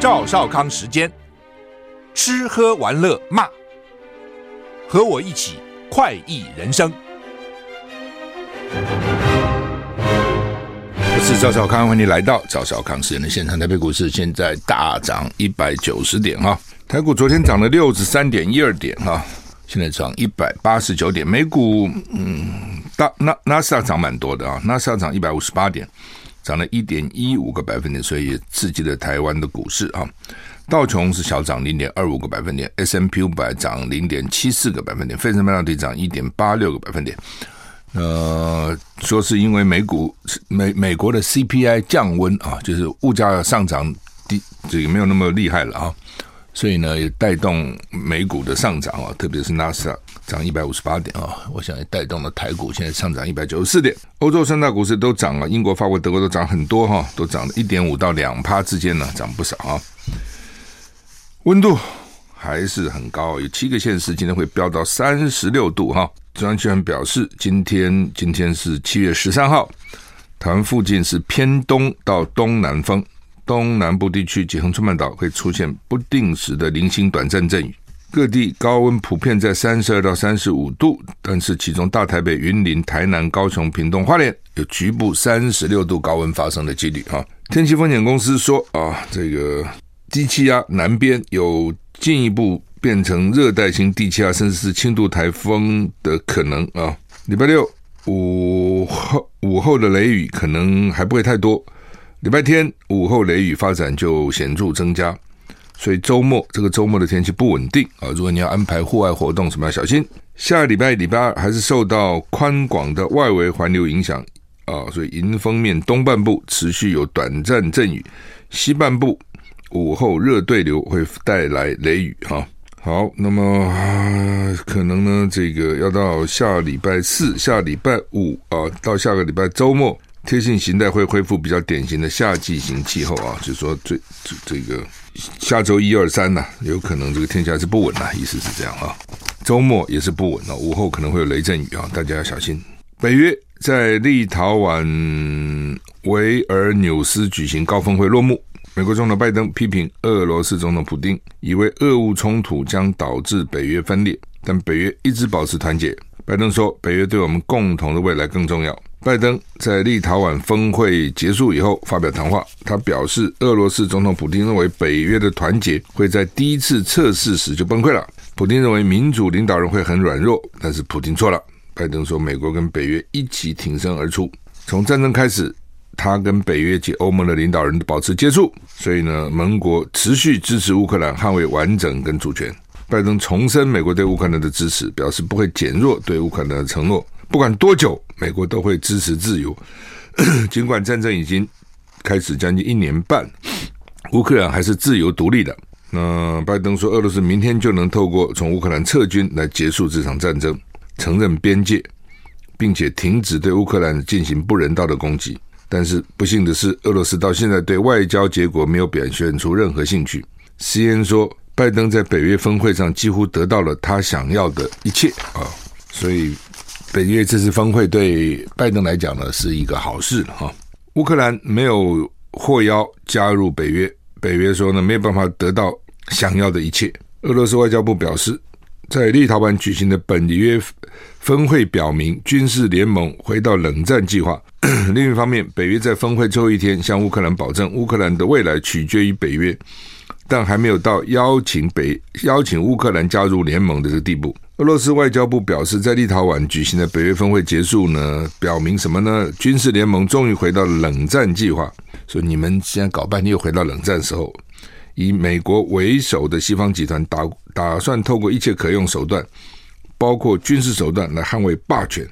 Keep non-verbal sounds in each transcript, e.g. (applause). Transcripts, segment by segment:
赵少康时间，吃喝玩乐骂，和我一起快意人生。我是赵少康，欢迎你来到赵少康时间的现场。台北股市现在大涨一百九十点哈，台股昨天涨了六十三点一二点哈，现在涨一百八十九点。美股嗯，大纳纳斯达涨蛮多的啊，纳斯达涨一百五十八点。涨了一点一五个百分点，所以刺激了台湾的股市啊。道琼是小涨零点二五个百分点，S M P 五百涨零点七四个百分点，费城半导体涨一点八六个百分点。呃，说是因为美股美美国的 CPI 降温啊，就是物价上涨低，这个没有那么厉害了啊。所以呢，也带动美股的上涨啊，特别是纳斯达涨一百五十八点啊，我想也带动了台股现在上涨一百九十四点。欧洲三大股市都涨了，英国、法国、德国都涨很多哈，都涨了一点五到两趴之间呢，涨不少啊。温度还是很高，有七个县市今天会飙到三十六度哈。中央气象表示，今天今天是七月十三号，台湾附近是偏东到东南风。东南部地区及恒春半岛会出现不定时的零星短暂阵雨，各地高温普遍在三十二到三十五度，但是其中大台北、云林、台南、高雄、屏东、花莲有局部三十六度高温发生的几率啊。天气风险公司说啊，这个低气压南边有进一步变成热带性低气压，甚至是轻度台风的可能啊。礼拜六午后午后的雷雨可能还不会太多。礼拜天午后雷雨发展就显著增加，所以周末这个周末的天气不稳定啊！如果你要安排户外活动，什么要小心。下礼拜礼拜二还是受到宽广的外围环流影响啊，所以迎风面东半部持续有短暂阵雨，西半部午后热对流会带来雷雨哈。好，那么、可能呢，这个要到下礼拜四、下礼拜五啊，到下个礼拜周末。贴性型态会恢复比较典型的夏季型气候啊，就是说这这个下周一二三呐，有可能这个天气还是不稳呐，意思是这样啊。周末也是不稳啊，午后可能会有雷阵雨啊，大家要小心。北约在立陶宛维尔纽斯举行高峰会落幕，美国总统拜登批评俄罗斯总统普丁，以为俄乌冲突将导致北约分裂，但北约一直保持团结。拜登说，北约对我们共同的未来更重要。拜登在立陶宛峰会结束以后发表谈话，他表示，俄罗斯总统普丁认为北约的团结会在第一次测试时就崩溃了。普丁认为民主领导人会很软弱，但是普丁错了。拜登说，美国跟北约一起挺身而出。从战争开始，他跟北约及欧盟的领导人保持接触，所以呢，盟国持续支持乌克兰捍卫完整跟主权。拜登重申美国对乌克兰的支持，表示不会减弱对乌克兰的承诺。不管多久，美国都会支持自由。(clears throat) 尽管战争已经开始将近一年半，乌克兰还是自由独立的。那拜登说，俄罗斯明天就能透过从乌克兰撤军来结束这场战争，承认边界，并且停止对乌克兰进行不人道的攻击。但是不幸的是，俄罗斯到现在对外交结果没有表现出任何兴趣。C N 说，拜登在北约峰会上几乎得到了他想要的一切啊，所以。北约这次峰会对拜登来讲呢是一个好事哈。乌克兰没有获邀加入北约，北约说呢没有办法得到想要的一切。俄罗斯外交部表示，在立陶宛举行的本约峰会表明军事联盟回到冷战计划。(clears throat) 另一方面，北约在峰会最后一天向乌克兰保证，乌克兰的未来取决于北约，但还没有到邀请北邀请乌克兰加入联盟的这个地步。俄罗斯外交部表示，在立陶宛举行的北约峰会结束呢，表明什么呢？军事联盟终于回到冷战计划。所以你们现在搞半天又回到冷战时候，以美国为首的西方集团打打算透过一切可用手段，包括军事手段来捍卫霸权。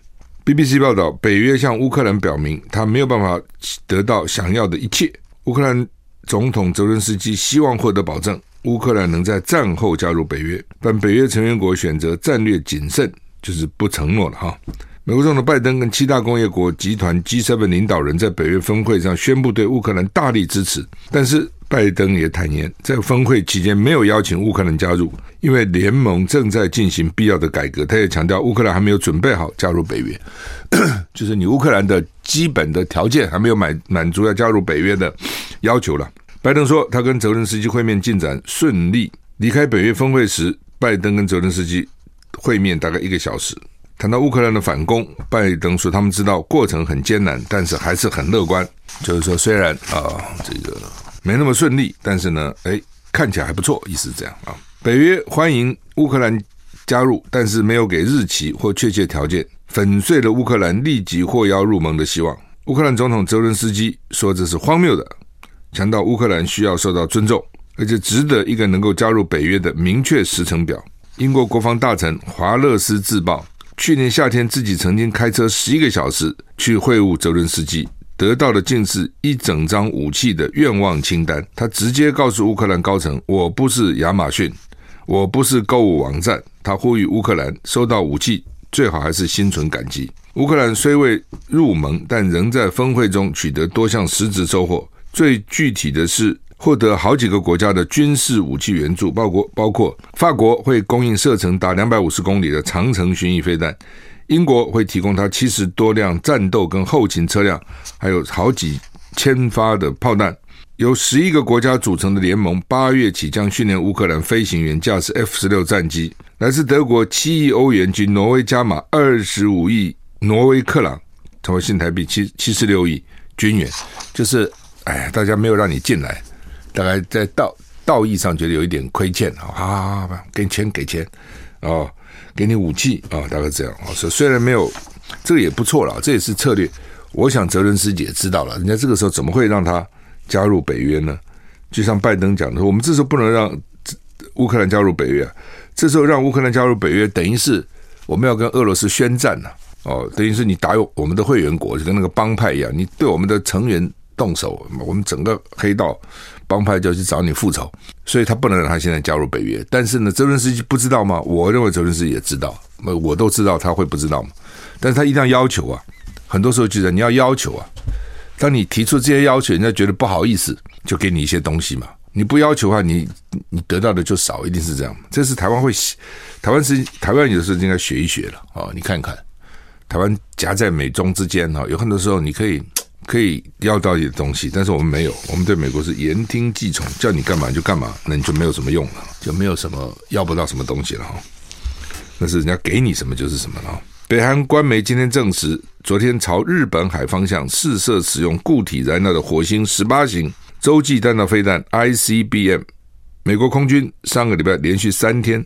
BBC 报道，北约向乌克兰表明，他没有办法得到想要的一切。乌克兰总统泽伦斯基希望获得保证。乌克兰能在战后加入北约，但北约成员国选择战略谨慎，就是不承诺了哈。美国总统拜登跟七大工业国集团 G7 领导人在北约峰会上宣布对乌克兰大力支持，但是拜登也坦言，在峰会期间没有邀请乌克兰加入，因为联盟正在进行必要的改革。他也强调，乌克兰还没有准备好加入北约，就是你乌克兰的基本的条件还没有满满足要加入北约的要求了。拜登说，他跟泽伦斯基会面进展顺利。离开北约峰会时，拜登跟泽伦斯基会面大概一个小时。谈到乌克兰的反攻，拜登说他们知道过程很艰难，但是还是很乐观。就是说，虽然啊、这个没那么顺利，但是呢，哎，看起来还不错，意思是这样啊。北约欢迎乌克兰加入，但是没有给日期或确切条件，粉碎了乌克兰立即获邀入盟的希望。乌克兰总统泽伦斯基说这是荒谬的，强调乌克兰需要受到尊重，而且值得一个能够加入北约的明确时程表。英国国防大臣华勒斯自曝。去年夏天，自己曾经开车十一个小时去会晤泽伦斯基，得到的竟是一整张武器的愿望清单。他直接告诉乌克兰高层：“我不是亚马逊，我不是购物网站。”他呼吁乌克兰收到武器，最好还是心存感激。乌克兰虽未入盟，但仍在峰会中取得多项实质收获。最具体的是，获得好几个国家的军事武器援助，包括包括法国会供应射程达两百五十公里的长程巡弋飞弹，英国会提供它七十多辆战斗跟后勤车辆，还有好几千发的炮弹。由十一个国家组成的联盟，八月起将训练乌克兰飞行员驾驶 F 十六战机。来自德国七亿欧元及挪威加码二十五亿挪威克朗，成为新台币七七十六亿军援。就是哎，大家没有让你进来。大概在道道义上觉得有一点亏欠啊，好好好，给钱给钱哦，给你武器啊，大概这样啊。所以虽然没有这个也不错了，这也是策略。我想泽伦斯基也知道了，人家这个时候怎么会让他加入北约呢？就像拜登讲的，我们这时候不能让乌克兰加入北约，这时候让乌克兰加入北约，等于是我们要跟俄罗斯宣战了哦，等于是你打我们的会员国，就跟那个帮派一样，你对我们的成员动手，我们整个黑道。帮派就去找你复仇，所以他不能让他现在加入北约。但是呢，泽伦斯基不知道吗？我认为泽伦斯基也知道，我都知道他会不知道吗？但是他一定要要求啊。很多时候记得你要要求啊，当你提出这些要求，人家觉得不好意思，就给你一些东西嘛。你不要求的话，你你得到的就少，一定是这样。这是台湾会，台湾是台湾有时候应该学一学了啊。你看看，台湾夹在美中之间哈，有很多时候你可以。可以要到一点东西，但是我们没有，我们对美国是言听计从，叫你干嘛就干嘛，那你就没有什么用了，就没有什么要不到什么东西了哈。那是人家给你什么就是什么了。北韩官媒今天证实，昨天朝日本海方向试射使用固体燃料的火星十八型洲际弹道飞弹 ICBM。美国空军上个礼拜连续三天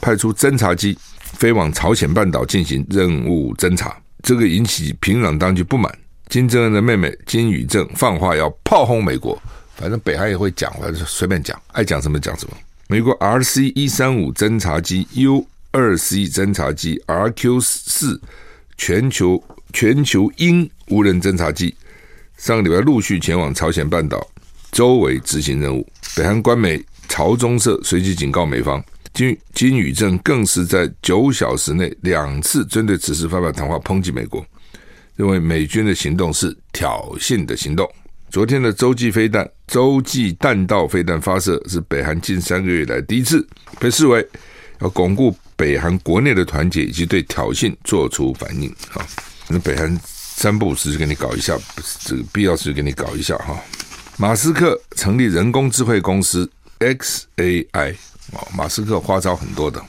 派出侦察机飞往朝鲜半岛进行任务侦察，这个引起平壤当局不满。金正恩的妹妹金宇正放话要炮轰美国，反正北韩也会讲，反正随便讲，爱讲什么讲什么。美国 RC 一三五侦察机、U 二 C 侦察机、RQ 四全球全球鹰无人侦察机，上个礼拜陆续前往朝鲜半岛周围执行任务。北韩官媒朝中社随即警告美方，金金宇正更是在九小时内两次针对此事发表谈话，抨击美国。认为美军的行动是挑衅的行动。昨天的洲际飞弹、洲际弹道飞弹发射是北韩近三个月以来第一次，被视为要巩固北韩国内的团结以及对挑衅做出反应。哈，那北韩三不五时就给你搞一下，这个必要时就给你搞一下哈。马斯克成立人工智慧公司 XAI，哦，马斯克花招很多的，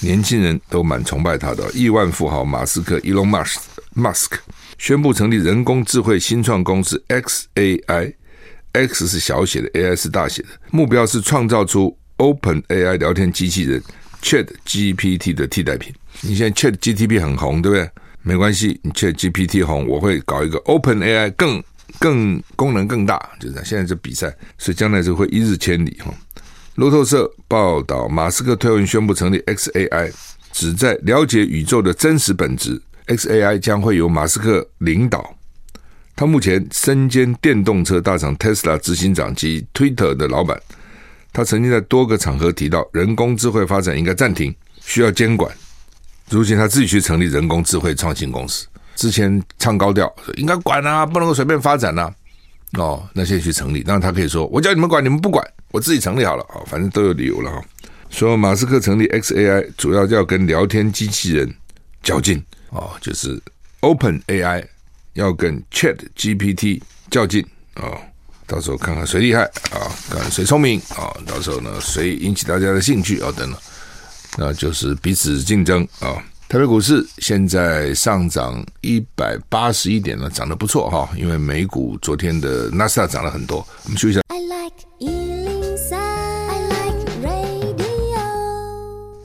年轻人都蛮崇拜他的，亿万富豪马斯克 Elon Musk。Musk 宣布成立人工智慧新创公司 XAI，X 是小写的，AI 是大写的，目标是创造出 OpenAI 聊天机器人 ChatGPT 的替代品。你现在 ChatGPT 很红，对不对？没关系，你 ChatGPT 红，我会搞一个 OpenAI 更更功能更大，就是这样。现在这比赛，所以将来就会一日千里哈。路透社报道，马斯克推文宣布成立 XAI，旨在了解宇宙的真实本质。XAI 将会由马斯克领导。他目前身兼电动车大厂 Tesla 执行长及 Twitter 的老板。他曾经在多个场合提到，人工智慧发展应该暂停，需要监管。如今他自己去成立人工智慧创新公司。之前唱高调说应该管啊，不能够随便发展啊。哦，那现在去成立，那他可以说我叫你们管，你们不管，我自己成立好了啊，反正都有理由了哈。说马斯克成立 XAI 主要要跟聊天机器人较劲。哦，就是 Open AI 要跟 Chat GPT 较劲啊，到时候看看谁厉害啊，看看谁聪明啊，到时候呢谁引起大家的兴趣啊等等，那就是彼此竞争啊。台北股市现在上涨一百八十一点了，涨得不错哈，因为美股昨天的纳斯达涨了很多。我们休息一下。I like 103, I like radio。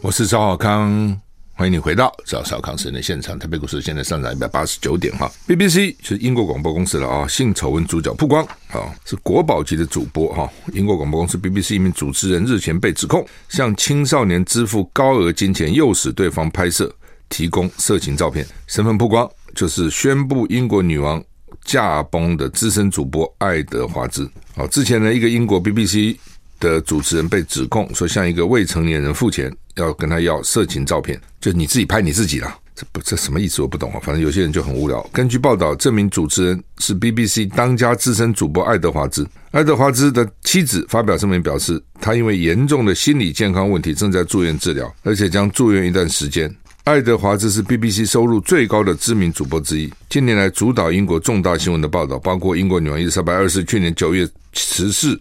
我是赵浩康。欢迎你回到赵少康时的现场。台北股市现在上涨一百八十九点哈。BBC 是英国广播公司了啊，性丑闻主角曝光啊，是国宝级的主播哈。英国广播公司 BBC 一名主持人日前被指控向青少年支付高额金钱，诱使对方拍摄、提供色情照片。身份曝光就是宣布英国女王驾崩的资深主播爱德华兹。好，之前呢，一个英国 BBC 的主持人被指控说向一个未成年人付钱。要跟他要色情照片，就你自己拍你自己啦。这不这什么意思？我不懂啊。反正有些人就很无聊。根据报道，这名主持人是 BBC 当家资深主播爱德华兹。爱德华兹的妻子发表声明表示，他因为严重的心理健康问题正在住院治疗，而且将住院一段时间。爱德华兹是 BBC 收入最高的知名主播之一，近年来主导英国重大新闻的报道，包括英国女王伊丽莎白二世去年九月辞世、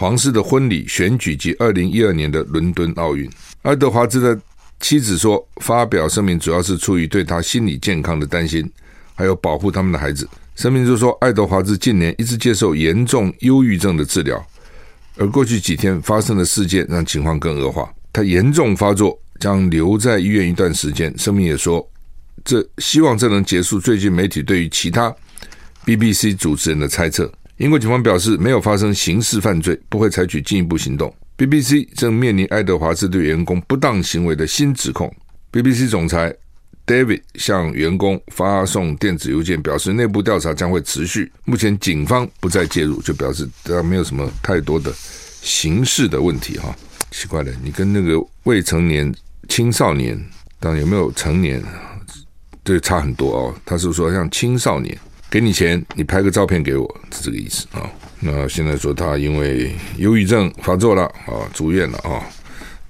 皇室的婚礼、选举及二零一二年的伦敦奥运。爱德华兹的妻子说：“发表声明主要是出于对他心理健康的担心，还有保护他们的孩子。”声明就说：“爱德华兹近年一直接受严重忧郁症的治疗，而过去几天发生的事件让情况更恶化。他严重发作，将留在医院一段时间。”声明也说：“这希望这能结束最近媒体对于其他 BBC 主持人的猜测。”英国警方表示，没有发生刑事犯罪，不会采取进一步行动。BBC 正面临爱德华兹对员工不当行为的新指控。BBC 总裁 David 向员工发送电子邮件，表示内部调查将会持续。目前警方不再介入，就表示他没有什么太多的刑事的问题哈。奇怪了，你跟那个未成年、青少年，当然有没有成年，这差很多哦。他是说像青少年，给你钱，你拍个照片给我，是这个意思啊。那现在说他因为忧郁症发作了啊，住院了啊。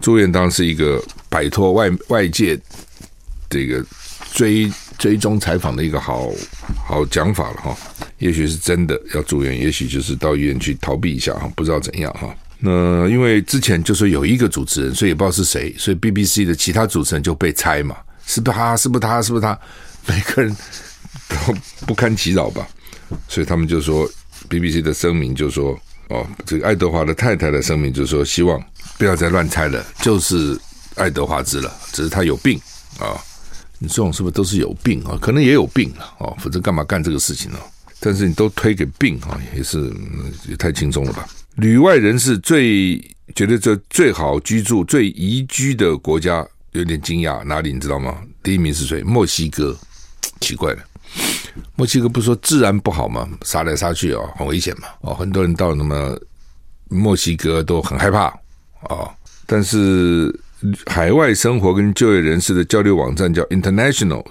住院当然是一个摆脱外外界这个追追踪采访的一个好好讲法了哈。也许是真的要住院，也许就是到医院去逃避一下哈，不知道怎样哈。那因为之前就说有一个主持人，所以也不知道是谁，所以 BBC 的其他主持人就被猜嘛，是不是他？是不是他？是不是他？每个人都不堪其扰吧，所以他们就说。BBC 的声明就说：“哦，这个爱德华的太太的声明就说，希望不要再乱猜了，就是爱德华兹了，只是他有病啊。你这种是不是都是有病啊？可能也有病了哦，否则干嘛干这个事情呢？但是你都推给病啊，也是也太轻松了吧？旅外人士最觉得这最好居住、最宜居的国家，有点惊讶，哪里你知道吗？第一名是谁？墨西哥，奇怪了。”墨西哥不是说治安不好吗？杀来杀去哦，很危险嘛哦，很多人到那么墨西哥都很害怕哦。但是海外生活跟就业人士的交流网站叫 International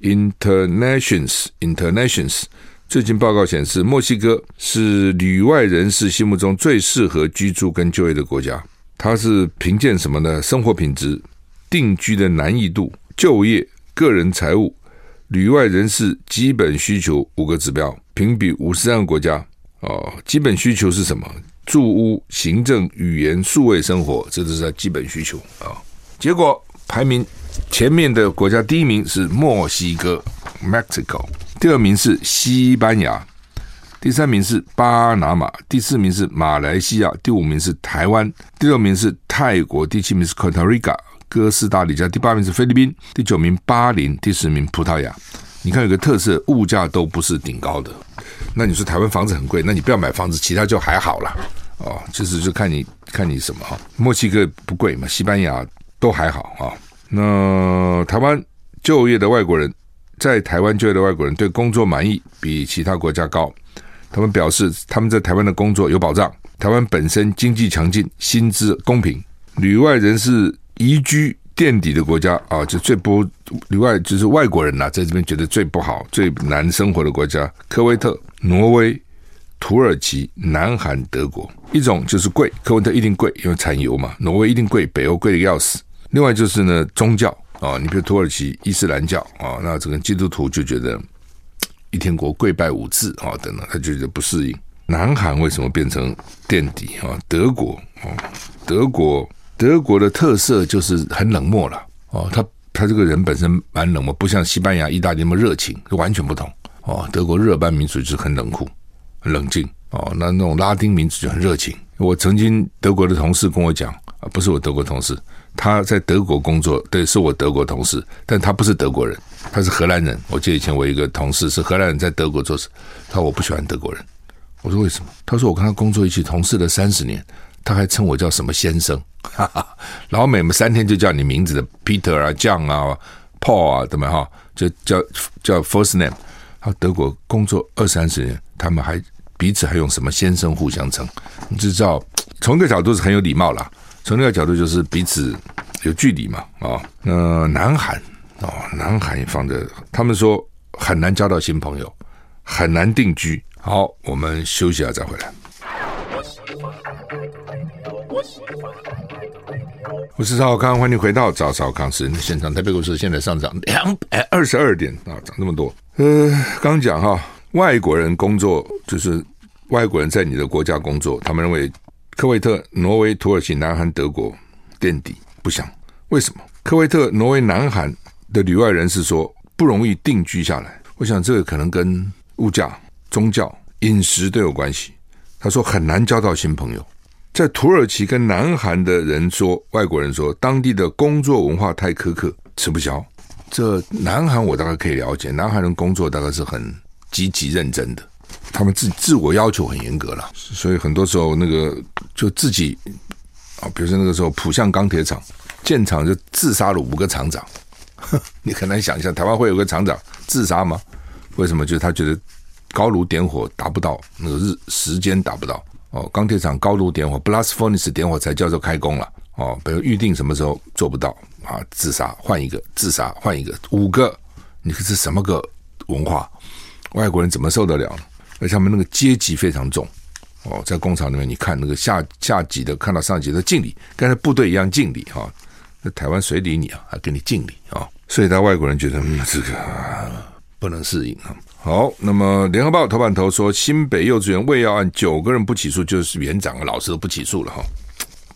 Internations Internations，最近报告显示，墨西哥是旅外人士心目中最适合居住跟就业的国家。它是评鉴什么呢？生活品质、定居的难易度、就业、个人财务。旅外人士基本需求五个指标，评比五十三个国家。哦，基本需求是什么？住屋、行政、语言、数位生活，这都是他基本需求啊。结果排名前面的国家，第一名是墨西哥 （Mexico），第二名是西班牙，第三名是巴拿马，第四名是马来西亚，第五名是台湾，第六名是泰国，第七名是 Costa Rica。哥斯达黎加，第八名是菲律宾，第九名巴林，第十名葡萄牙。你看有个特色，物价都不是顶高的。那你说台湾房子很贵，那你不要买房子，其他就还好了哦。就是就看你看你什么哈。墨西哥不贵嘛，西班牙都还好啊。那台湾就业的外国人，在台湾就业的外国人对工作满意比其他国家高。他们表示他们在台湾的工作有保障，台湾本身经济强劲，薪资公平，旅外人士。宜居垫底的国家啊，就最不另外就是外国人呐、啊，在这边觉得最不好、最难生活的国家：科威特、挪威、土耳其、南韩、德国。一种就是贵，科威特一定贵，因为产油嘛；挪威一定贵，北欧贵的要死。另外就是呢，宗教啊，你比如土耳其伊斯兰教啊，那这个基督徒就觉得一天国跪拜五次啊等等，他就觉得不适应。南韩为什么变成垫底啊？德国啊，德国德国的特色就是很冷漠了哦，他他这个人本身蛮冷漠，不像西班牙、意大利那么热情，就完全不同哦。德国日耳曼民族就是很冷酷、很冷静哦，那那种拉丁民族就很热情。我曾经德国的同事跟我讲啊，不是我德国同事，他在德国工作，对，是我德国同事，但他不是德国人，他是荷兰人。我记得以前我一个同事是荷兰人，在德国做事，他说我不喜欢德国人。我说为什么？他说我跟他工作一起同事了三十年，他还称我叫什么先生，哈哈，然后每三天就叫你名字的 Peter 啊、John 啊、Paul 啊，怎么哈，就叫叫 first name。他德国工作二三十年，他们还彼此还用什么先生互相称，你知道从一个角度是很有礼貌啦，从另一个角度就是彼此有距离嘛啊、哦。那南韩哦，南韩也放着，他们说很难交到新朋友，很难定居。好，我们休息一下再回来。我是赵康，欢迎回到赵少康时间的现场。台北股市现在上涨两百二十二点啊，涨这么多。呃，刚讲哈，外国人工作就是外国人在你的国家工作，他们认为科威特、挪威、土耳其、南韩、德国垫底不想。为什么？科威特、挪威、南韩的旅外人士说不容易定居下来。我想这个可能跟物价。宗教、饮食都有关系。他说很难交到新朋友。在土耳其跟南韩的人说，外国人说当地的工作文化太苛刻，吃不消。这南韩我大概可以了解，南韩人工作大概是很积极认真的，他们自自我要求很严格了，所以很多时候那个就自己啊，比如说那个时候浦项钢铁厂建厂就自杀了五个厂长，(laughs) 你很难想象台湾会有个厂长自杀吗？为什么？就是他觉得。高炉点火达不到那个日时间达不到哦，钢铁厂高炉点火，blast furnace 点火才叫做开工了哦。比如预定什么时候做不到啊，自杀换一个，自杀换一个，五个，你这是什么个文化？外国人怎么受得了呢？而且他们那个阶级非常重哦，在工厂里面，你看那个下下级的看到上级的敬礼，跟在部队一样敬礼哈。那台湾谁理你啊？还给你敬礼啊？所以，他外国人觉得嗯，这个不能适应啊。好，那么联合报头版头说，新北幼稚园喂药案九个人不起诉，就是园长和老师都不起诉了哈。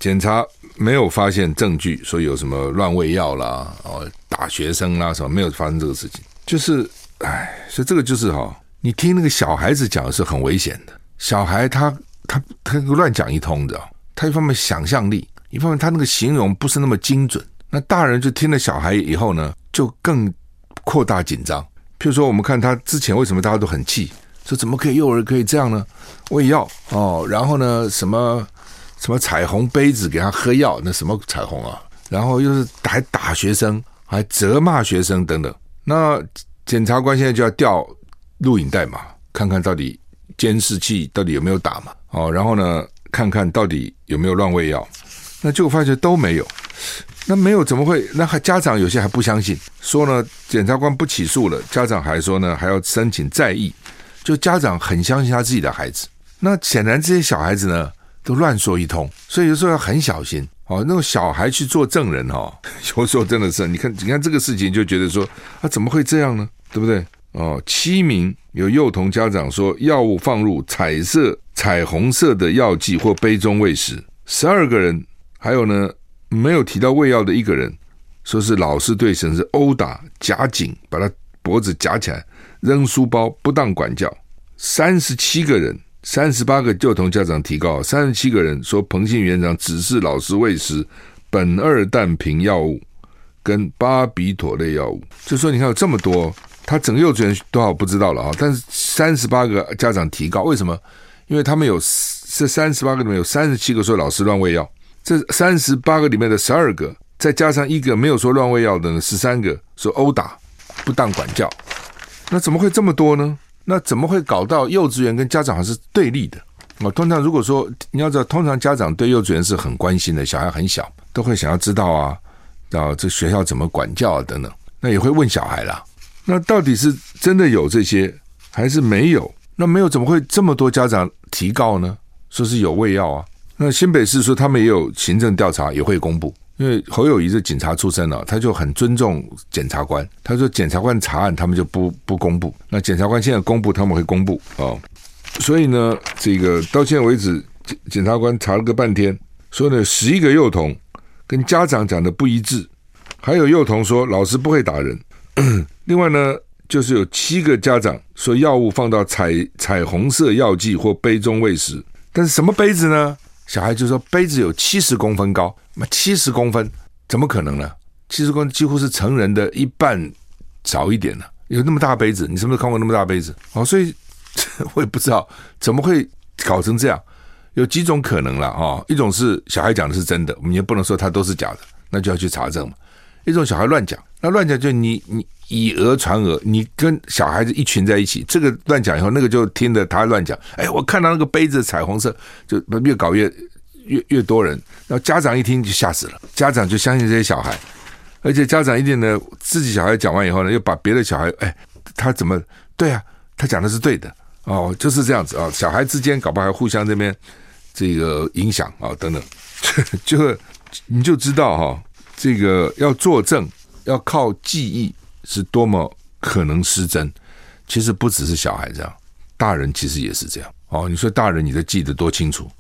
检查没有发现证据，说有什么乱喂药啦，哦，打学生啦什么，没有发生这个事情。就是，哎，所以这个就是哈，你听那个小孩子讲是很危险的。小孩他他他乱讲一通的，他一方面想象力，一方面他那个形容不是那么精准。那大人就听了小孩以后呢，就更扩大紧张。譬如说，我们看他之前为什么大家都很气，说怎么可以幼儿可以这样呢？喂药哦，然后呢，什么什么彩虹杯子给他喝药，那什么彩虹啊？然后又是还打学生，还责骂学生等等。那检察官现在就要调录影带嘛，看看到底监视器到底有没有打嘛？哦，然后呢，看看到底有没有乱喂药。那结果发现都没有。那没有怎么会？那还家长有些还不相信，说呢，检察官不起诉了，家长还说呢，还要申请再议。就家长很相信他自己的孩子，那显然这些小孩子呢都乱说一通，所以有时候要很小心哦。那种小孩去做证人哦，(laughs) 有时候真的是，你看，你看这个事情就觉得说啊，怎么会这样呢？对不对？哦，七名有幼童家长说，药物放入彩色、彩虹色的药剂或杯中喂食，十二个人，还有呢。没有提到喂药的一个人，说是老师对学生殴打、夹紧，把他脖子夹起来，扔书包，不当管教。三十七个人，三十八个幼童家长提告，三十七个人说彭姓园长指示老师喂食苯二氮平药物跟巴比妥类药物。就说你看有这么多，他整个幼稚园多少不知道了啊？但是三十八个家长提告，为什么？因为他们有这三十八个里面有三十七个说老师乱喂药。这三十八个里面的十二个，再加上一个没有说乱喂药的呢，十三个说殴打、不当管教，那怎么会这么多呢？那怎么会搞到幼稚园跟家长还是对立的？啊，通常如果说你要知道，通常家长对幼稚园是很关心的，小孩很小，都会想要知道啊，啊，这学校怎么管教啊等等，那也会问小孩啦。那到底是真的有这些，还是没有？那没有怎么会这么多家长提告呢？说是有喂药啊？那新北市说他们也有行政调查，也会公布，因为侯友宜是警察出身了，他就很尊重检察官。他说检察官查案，他们就不不公布。那检察官现在公布，他们会公布哦。所以呢，这个到现在为止，检检察官查了个半天，说呢，十一个幼童跟家长讲的不一致，还有幼童说老师不会打人。(clears throat) 另外呢，就是有七个家长说药物放到彩彩虹色药剂或杯中喂食，但是什么杯子呢？小孩就说杯子有七十公分高，那七十公分怎么可能呢？七十公分几乎是成人的一半少一点呢。有那么大杯子，你是不是看过那么大杯子？哦，所以 (laughs) 我也不知道怎么会搞成这样。有几种可能了哦，一种是小孩讲的是真的，我们也不能说他都是假的，那就要去查证嘛。一种小孩乱讲，那乱讲就你你以讹传讹，你跟小孩子一群在一起，这个乱讲以后，那个就听着他乱讲。哎，我看到那个杯子彩虹色，就越搞越越越多人。然后家长一听就吓死了，家长就相信这些小孩，而且家长一定呢，自己小孩讲完以后呢，又把别的小孩，哎，他怎么对啊？他讲的是对的哦，就是这样子啊。小孩之间搞不好还互相这边这个影响啊等等，就你就知道哈。这个要作证，要靠记忆，是多么可能失真。其实不只是小孩这样，大人其实也是这样。哦，你说大人，你都记得多清楚？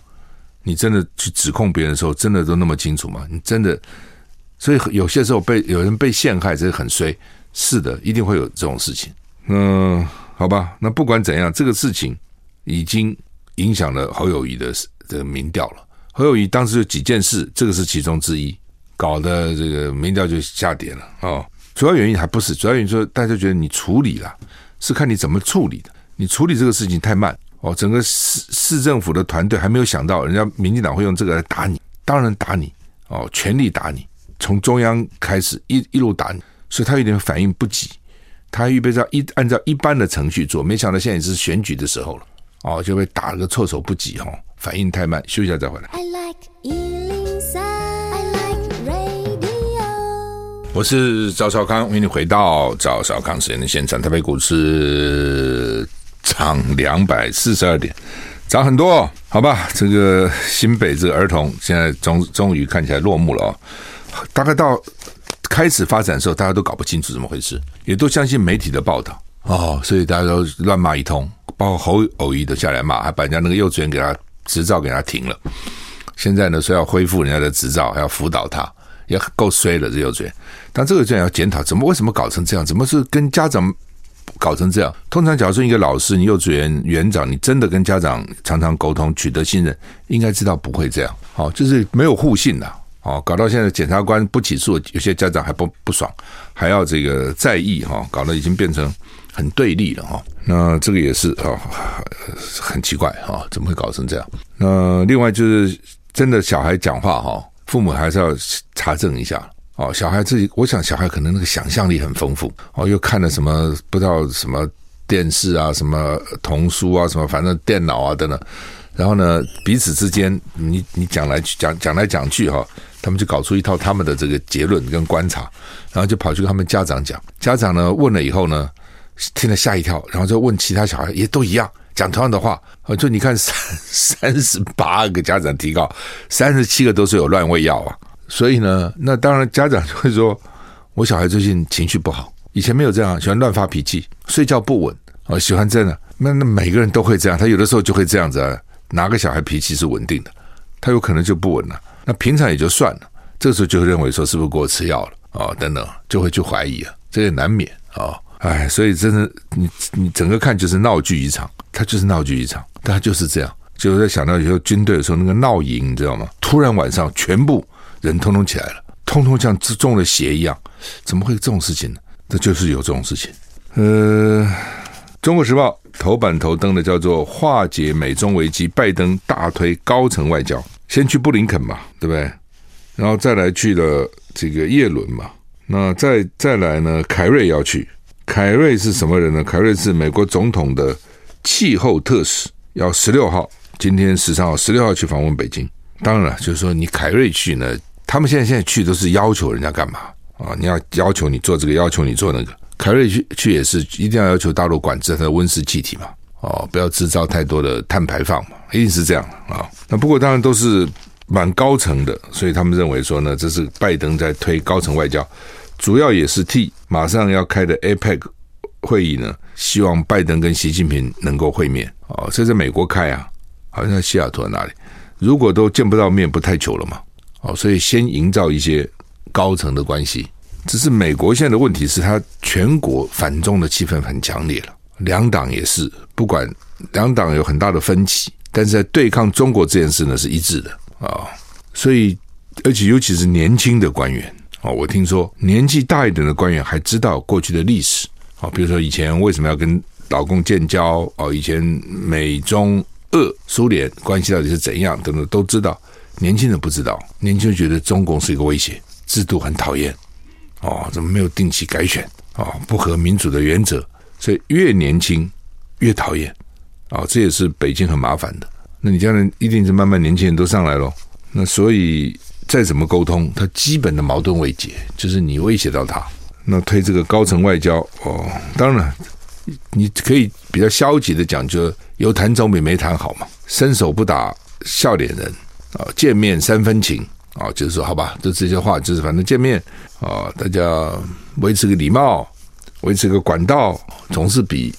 你真的去指控别人的时候，真的都那么清楚吗？你真的，所以有些时候被有人被陷害，这是很衰。是的，一定会有这种事情。嗯，好吧，那不管怎样，这个事情已经影响了侯友谊的这个民调了。侯友谊当时有几件事，这个是其中之一。搞的这个民调就下跌了哦，主要原因还不是，主要原因说大家觉得你处理了，是看你怎么处理的。你处理这个事情太慢哦，整个市市政府的团队还没有想到，人家民进党会用这个来打你，当然打你哦，全力打你，从中央开始一一路打你，所以他有点反应不及，他预备着一按照一般的程序做，没想到现在也是选举的时候了哦，就被打了个措手不及哈，反应太慢，休息一下再回来。I like 我是赵少康，欢迎你回到赵少康时间的现场。台北股市涨两百四十二点，涨很多，好吧？这个新北这个儿童现在终终于看起来落幕了哦。大概到开始发展的时候，大家都搞不清楚怎么回事，也都相信媒体的报道哦，所以大家都乱骂一通，包括侯友宜都下来骂，还把人家那个幼稚园给他执照给他停了。现在呢，说要恢复人家的执照，还要辅导他。也够衰了，这幼稚园，但这个就要检讨，怎么为什么搞成这样？怎么是跟家长搞成这样？通常，假如说一个老师，你幼稚园园长，你真的跟家长常常沟通，取得信任，应该知道不会这样。好，就是没有互信的。好，搞到现在检察官不起诉，有些家长还不不爽，还要这个在意哈，搞得已经变成很对立了哈。那这个也是啊，很奇怪哈，怎么会搞成这样？那另外就是真的小孩讲话哈。父母还是要查证一下哦。小孩自己，我想小孩可能那个想象力很丰富哦，又看了什么不知道什么电视啊，什么童书啊，什么反正电脑啊等等。然后呢，彼此之间，你你讲来讲讲来讲去哈，他们就搞出一套他们的这个结论跟观察，然后就跑去跟他们家长讲。家长呢问了以后呢，听了吓一跳，然后就问其他小孩，也都一样。讲同样的话，啊就你看三三十八个家长提告，三十七个都是有乱喂药啊。所以呢，那当然家长就会说，我小孩最近情绪不好，以前没有这样，喜欢乱发脾气，睡觉不稳啊，喜欢这样。那那每个人都会这样，他有的时候就会这样子啊。哪个小孩脾气是稳定的，他有可能就不稳了。那平常也就算了，这时候就会认为说是不是给我吃药了啊？等等，就会去怀疑啊，这也难免啊。哎，所以真的，你你整个看就是闹剧一场。他就是闹剧一场，他就是这样。就在想到以后军队的时候，那个闹营，你知道吗？突然晚上全部人通通起来了，通通像中了邪一样，怎么会这种事情呢？这就是有这种事情。呃，《中国时报》头版头登的叫做“化解美中危机，拜登大推高层外交”，先去布林肯嘛，对不对？然后再来去了这个叶伦嘛，那再再来呢？凯瑞要去，凯瑞是什么人呢？凯瑞是美国总统的。气候特使要十六号，今天十三号，十六号去访问北京。当然了，就是说你凯瑞去呢，他们现在现在去都是要求人家干嘛啊？你要要求你做这个，要求你做那个。凯瑞去去也是一定要要求大陆管制它的温室气体嘛，哦，不要制造太多的碳排放嘛，一定是这样啊。那不过当然都是蛮高层的，所以他们认为说呢，这是拜登在推高层外交，主要也是替马上要开的 APEC。会议呢，希望拜登跟习近平能够会面哦，这在美国开啊，好像在西雅图在哪里？如果都见不到面，不太久了嘛？哦，所以先营造一些高层的关系。只是美国现在的问题是，他全国反中的气氛很强烈了，两党也是，不管两党有很大的分歧，但是在对抗中国这件事呢是一致的啊、哦。所以，而且尤其是年轻的官员哦，我听说年纪大一点的官员还知道过去的历史啊、哦，比如说以前为什么要跟老共建交哦，以前美中俄苏联关系到底是怎样等等都知道。年轻人不知道，年轻人觉得中共是一个威胁，制度很讨厌。哦，怎么没有定期改选？哦，不合民主的原则，所以越年轻越讨厌。哦，这也是北京很麻烦的。那你将来一定是慢慢年轻人都上来咯。那所以再怎么沟通，他基本的矛盾未解，就是你威胁到他。那推这个高层外交，哦，当然你可以比较消极的讲，就有谈总比没谈好嘛。伸手不打笑脸人啊、见面三分情啊、就是说好吧，就这些话，就是反正见面。啊，大家维持个礼貌，维持个管道，总是比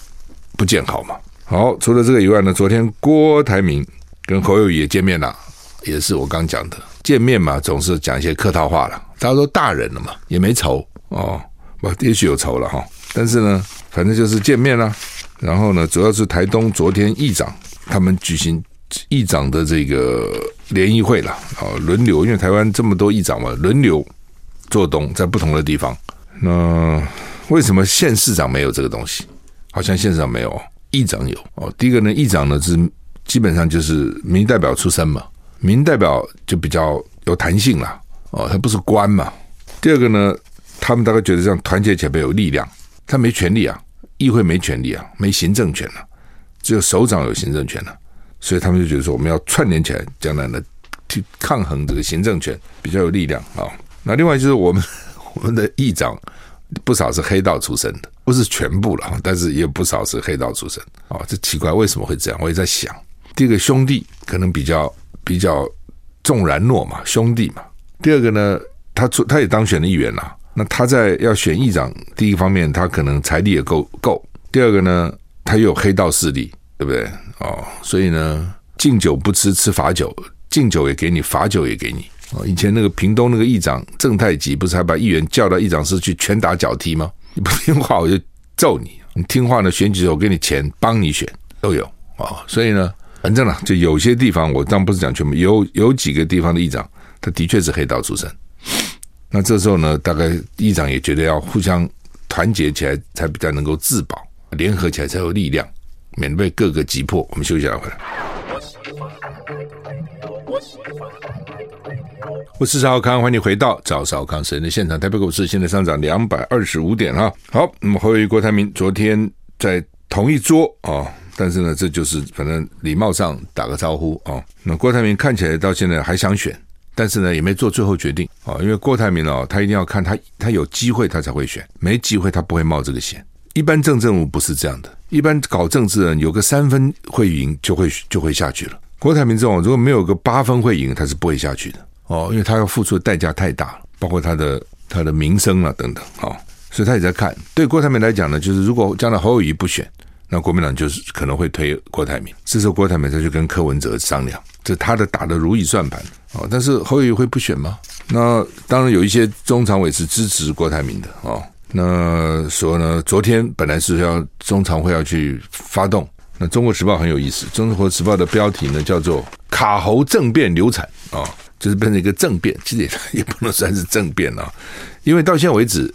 不见好嘛。好，除了这个以外呢，昨天郭台铭跟侯友宜也见面了，也是我刚讲的见面嘛，总是讲一些客套话了。大家都大人了嘛，也没仇哦，不，也许有仇了哈。但是呢，反正就是见面了。然后呢，主要是台东昨天议长他们举行议长的这个联谊会了啊，轮流，因为台湾这么多议长嘛，轮流。做东在不同的地方，那为什么县市长没有这个东西？好像县市长没有，议长有哦。第一个呢，议长呢是基本上就是民意代表出身嘛，民代表就比较有弹性了。哦，他不是官嘛。第二个呢，他们大概觉得这样团结起来有力量，他没权力啊，议会没权力啊，没行政权啊，只有首长有行政权啊。所以他们就觉得说，我们要串联起来，将来呢去抗衡这个行政权，比较有力量啊。那另外就是我们 (laughs) 我们的议长不少是黑道出身的，不是全部了，但是也有不少是黑道出身。哦，这奇怪为什么会这样？我也在想，第一个兄弟可能比较比较重然诺嘛，兄弟嘛。第二个呢，他出他也当选了议员了，那他在要选议长，第一方面他可能财力也够够，第二个呢，他又有黑道势力，对不对？哦，所以呢，敬酒不吃吃罚酒，敬酒也给你，罚酒也给你。哦，以前那个屏东那个议长郑太吉，不是还把议员叫到议长室去拳打脚踢吗？你不听话我就揍你，你听话呢，选举我给你钱帮你选都有啊。所以呢，反正呢，就有些地方我当然不是讲全部，有有几个地方的议长，他的确是黑道出身。那这时候呢，大概议长也觉得要互相团结起来，才比较能够自保，联合起来才有力量，免得被各个击破。我们休息一下回来。我是邵康，欢迎你回到赵少康时间的现场。台北股市现在上涨两百二十五点哈。好，那么侯友宜、郭台铭昨天在同一桌啊，但是呢，这就是反正礼貌上打个招呼啊。那郭台铭看起来到现在还想选，但是呢，也没做最后决定啊。因为郭台铭哦，他一定要看他他有机会他才会选，没机会他不会冒这个险。一般政治人物不是这样的，一般搞政治人有个三分会赢就会就会下去了。郭台铭这种如果没有个八分会赢，他是不会下去的。哦，因为他要付出的代价太大了，包括他的他的名声啊等等，哦，所以他也在看。对郭台铭来讲呢，就是如果将来侯友谊不选，那国民党就是可能会推郭台铭。这时候郭台铭再去跟柯文哲商量，这他的打的如意算盘哦。但是侯友宜会不选吗？那当然有一些中常委是支持郭台铭的哦。那说呢，昨天本来是要中常会要去发动，那中国时报很有意思，中国时报的标题呢叫做“卡侯政变流产”啊。就是变成一个政变，其实也也不能算是政变啊，因为到现在为止，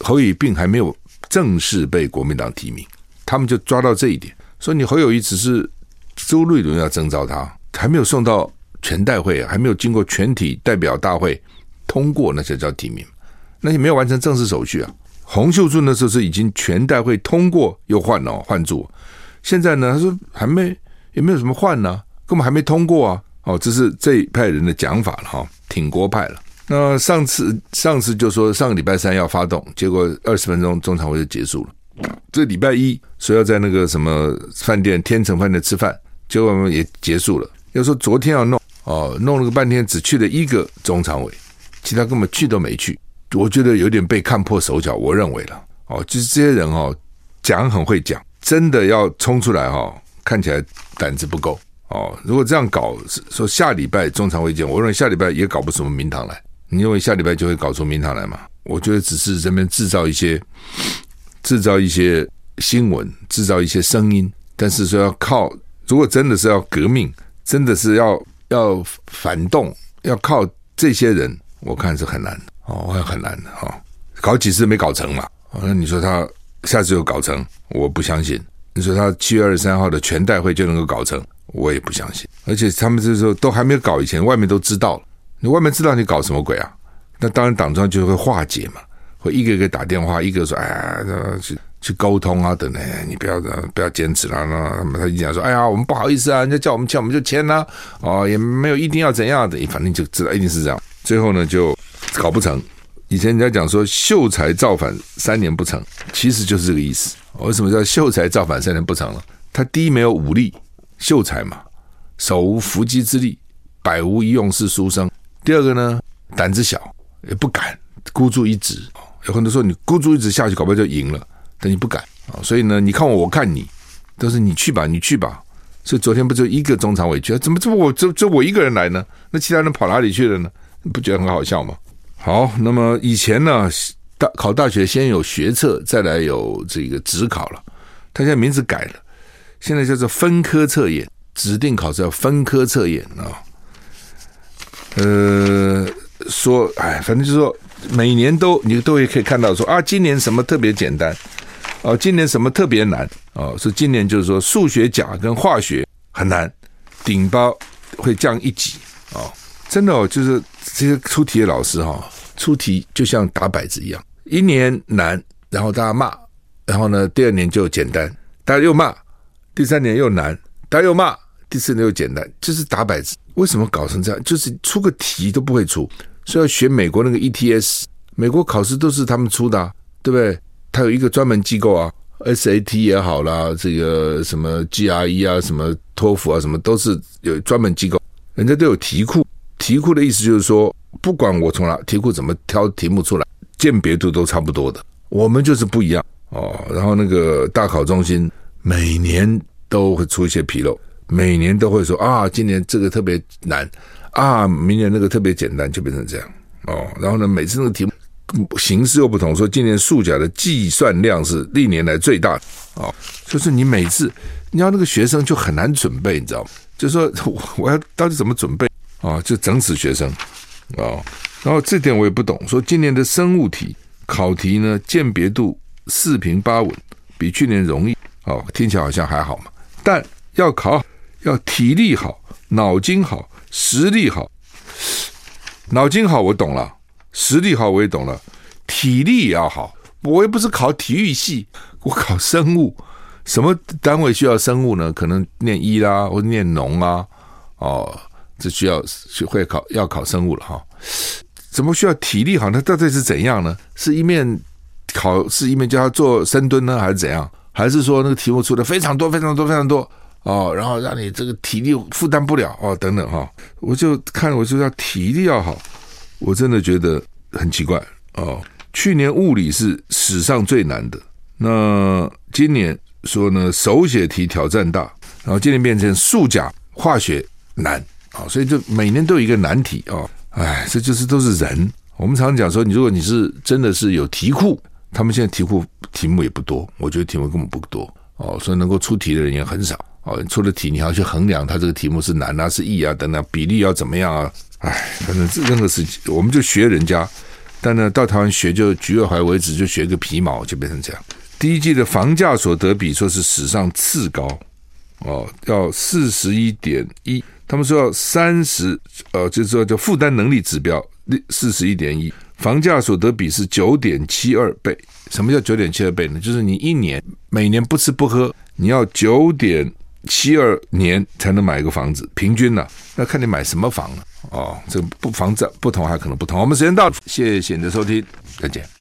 侯友宜并还没有正式被国民党提名，他们就抓到这一点，说你侯友谊只是周瑞伦要征召他，还没有送到全代会，还没有经过全体代表大会通过，那才叫提名，那你没有完成正式手续啊。洪秀柱那时候是已经全代会通过又换了换住，现在呢他说还没也没有什么换呢，根本还没通过啊。哦，这是这一派人的讲法了哈，挺国派了。那上次上次就说上个礼拜三要发动，结果二十分钟中常会就结束了。这礼拜一说要在那个什么饭店天成饭店吃饭，结果也结束了。要说昨天要弄哦，弄了个半天，只去了一个中常委，其他根本去都没去。我觉得有点被看破手脚，我认为了哦，就是这些人哦，讲很会讲，真的要冲出来、哦，看起来胆子不够哦。如果这样搞，说下礼拜中常会见，我认为下礼拜也搞不出什么名堂来。你认为下礼拜就会搞出名堂来吗？我觉得只是这边制造一些，制造一些新闻，制造一些声音，但是说要靠，如果真的是要革命，真的是要要反动，要靠这些人，我看是很难的哦，会很难的哈、哦。搞几次没搞成嘛？那你说他下次又搞成，我不相信。你说他七月二十三号的全代会就能够搞成，我也不相信。而且他们这时候都还没有搞以前，外面都知道了。你外面知道你搞什么鬼啊？那当然党中央就会化解嘛，会一个一个打电话，一个说：“哎呀，去去沟通啊，等等，你不要不要坚持了。”那他们他就讲说：“哎呀，我们不好意思啊，人家叫我们签，我们就签呐。哦，也没有一定要怎样的，反正就知道一定是这样。最后呢，就搞不成。以前人家讲说秀才造反三年不成，其实就是这个意思。为什么叫秀才造反三年不成了？他第一没有武力，秀才嘛，手无缚鸡之力，百无一用是书生。第二个呢，胆子小，也不敢孤注一掷。有很多时候你孤注一掷下去，搞不好就赢了，但你不敢啊。所以呢，你看我，我看你，都是你去吧，你去吧。所以昨天不就一个中常委去，怎么这么我就就我一个人来呢？那其他人跑哪里去了呢？不觉得很好笑吗？好，那么以前呢，大考大学先有学测，再来有这个指考了。他现在名字改了，现在叫做分科测验，指定考试要分科测验啊。呃，说，哎，反正就是说，每年都你都会可以看到说啊，今年什么特别简单，哦，今年什么特别难，哦，是今年就是说数学甲跟化学很难，顶包会降一级，哦，真的哦，就是这些出题的老师哈、哦，出题就像打摆子一样，一年难，然后大家骂，然后呢，第二年就简单，大家又骂，第三年又难，大家又骂。第四年又简单，就是打摆子。为什么搞成这样？就是出个题都不会出，所以要学美国那个 ETS。美国考试都是他们出的啊，对不对？他有一个专门机构啊，SAT 也好啦，这个什么 GRE 啊，什么托福啊，什么都是有专门机构，人家都有题库。题库的意思就是说，不管我从哪题库怎么挑题目出来，鉴别度都差不多的。我们就是不一样哦。然后那个大考中心每年都会出一些纰漏。每年都会说啊，今年这个特别难啊，明年那个特别简单，就变成这样哦。然后呢，每次那个题目形式又不同，说今年数甲的计算量是历年来最大的哦，就是你每次你要那个学生就很难准备，你知道吗？就说 (laughs) 我我要到底怎么准备啊？就整死学生啊。然后这点我也不懂，说今年的生物题考题呢，鉴别度四平八稳，比去年容易哦，听起来好像还好嘛，但要考。要体力好，脑筋好，实力好。脑筋好我懂了，实力好我也懂了，体力也要好。我又不是考体育系，我考生物。什么单位需要生物呢？可能念医啦，或者念农啊。哦，这需要学会考，要考生物了哈。怎么需要体力好？那到底是怎样呢？是一面考试一面叫他做深蹲呢，还是怎样？还是说那个题目出的非常多，非常多，非常多？哦，然后让你这个体力负担不了哦，等等哈、哦，我就看我就要体力要好，我真的觉得很奇怪哦。去年物理是史上最难的，那今年说呢手写题挑战大，然后今年变成数甲化学难啊、所以就每年都有一个难题哦。哎，这就是都是人。我们常常讲说，你如果你是真的是有题库，他们现在题库题目也不多，我觉得题目根本不多哦，所以能够出题的人也很少。哦，出了题你要去衡量它这个题目是难啊是易啊等等，比例要怎么样啊？哎，反正这任何事情我们就学人家，但呢到台湾学就举二怀为止，就学个皮毛就变成这样。第一季的房价所得比说是史上次高，哦，要四十一点一，他们说要三十，呃，就是说叫负担能力指标四十一点一，房价所得比是九点七二倍。什么叫九点七二倍呢？就是你一年每年不吃不喝，你要九点。七二年才能买一个房子，平均呢、那看你买什么房了哦。这不房子不同还可能不同。我们时间到，谢谢你的收听，再见。